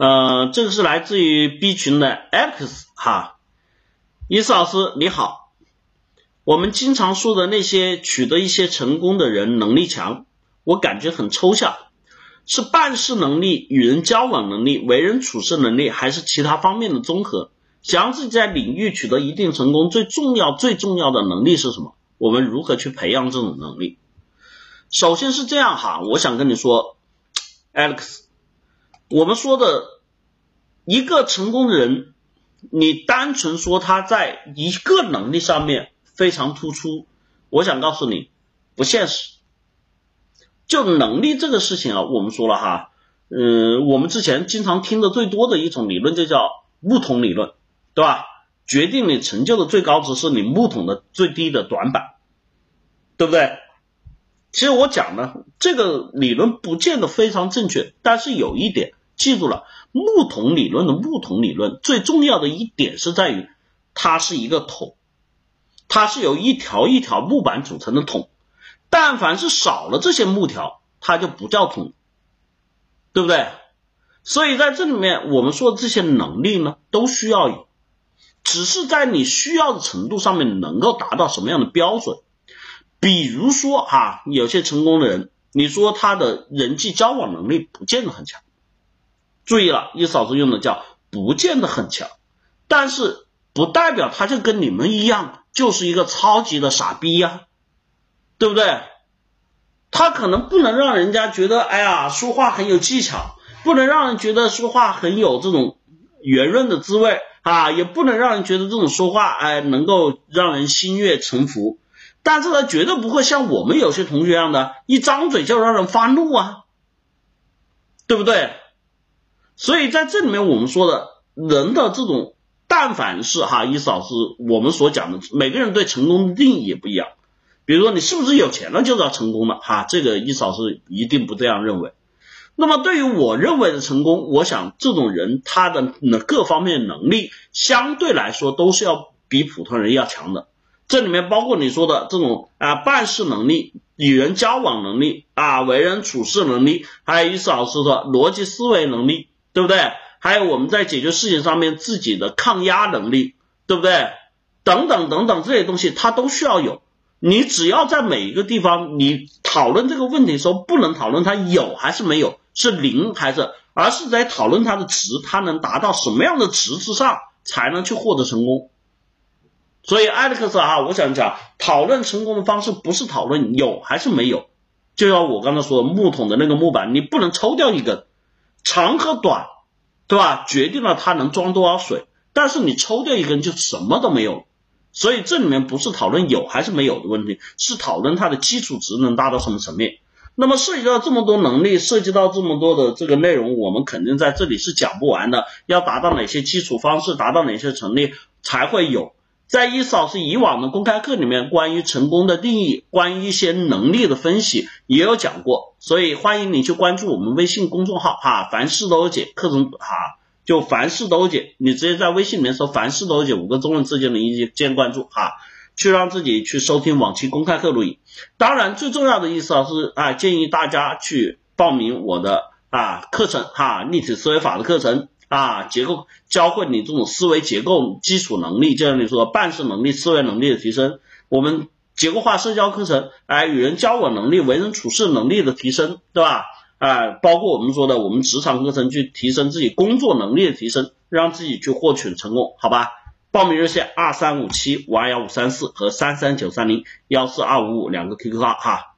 呃，这个是来自于 B 群的 X 哈，伊斯老师你好，我们经常说的那些取得一些成功的人能力强，我感觉很抽象，是办事能力、与人交往能力、为人处事能力，还是其他方面的综合？想让自己在领域取得一定成功，最重要最重要的能力是什么？我们如何去培养这种能力？首先是这样哈，我想跟你说，Alex。我们说的一个成功的人，你单纯说他在一个能力上面非常突出，我想告诉你不现实。就能力这个事情啊，我们说了哈，嗯，我们之前经常听的最多的一种理论就叫木桶理论，对吧？决定你成就的最高值是你木桶的最低的短板，对不对？其实我讲呢，这个理论不见得非常正确，但是有一点。记住了，木桶理论的木桶理论最重要的一点是在于，它是一个桶，它是由一条一条木板组成的桶，但凡是少了这些木条，它就不叫桶，对不对？所以在这里面，我们说的这些能力呢，都需要有，只是在你需要的程度上面能够达到什么样的标准。比如说哈，有些成功的人，你说他的人际交往能力不见得很强。注意了，一嫂子用的叫不见得很强，但是不代表他就跟你们一样，就是一个超级的傻逼呀，对不对？他可能不能让人家觉得，哎呀，说话很有技巧，不能让人觉得说话很有这种圆润的滋味啊，也不能让人觉得这种说话，哎，能够让人心悦诚服。但是他绝对不会像我们有些同学一样的，一张嘴就让人发怒啊，对不对？所以在这里面，我们说的人的这种，但凡是哈，意思老师我们所讲的，每个人对成功的定义也不一样。比如说，你是不是有钱了就叫成功了？哈，这个意思老师一定不这样认为。那么，对于我认为的成功，我想这种人他的各方面能力相对来说都是要比普通人要强的。这里面包括你说的这种啊，办事能力、与人交往能力啊、为人处事能力，还有意思老师的逻辑思维能力。对不对？还有我们在解决事情上面自己的抗压能力，对不对？等等等等这些东西，它都需要有。你只要在每一个地方，你讨论这个问题的时候，不能讨论它有还是没有，是零还是，而是在讨论它的值，它能达到什么样的值之上，才能去获得成功。所以艾利克斯啊，我想讲，讨论成功的方式不是讨论有还是没有，就像我刚才说的木桶的那个木板，你不能抽掉一根。长和短，对吧？决定了它能装多少水。但是你抽掉一根，就什么都没有。所以这里面不是讨论有还是没有的问题，是讨论它的基础值能达到什么层面。那么涉及到这么多能力，涉及到这么多的这个内容，我们肯定在这里是讲不完的。要达到哪些基础方式，达到哪些成立，才会有。在伊嫂是以往的公开课里面，关于成功的定义，关于一些能力的分析也有讲过，所以欢迎你去关注我们微信公众号哈，凡事都有解课程哈，就凡事都有解，你直接在微信里面搜凡事都有解五个中文字就能一键关注哈，去让自己去收听往期公开课录影。当然最重要的意思啊是啊，建议大家去报名我的啊课程哈，立体思维法的课程。啊，结构教会你这种思维结构基础能力，就像你说的办事能力、思维能力的提升，我们结构化社交课程，哎，与人交往能力、为人处事能力的提升，对吧？啊，包括我们说的我们职场课程，去提升自己工作能力的提升，让自己去获取成功，好吧？报名热线二三五七五二幺五三四和三三九三零幺四二五五两个 QQ 号哈。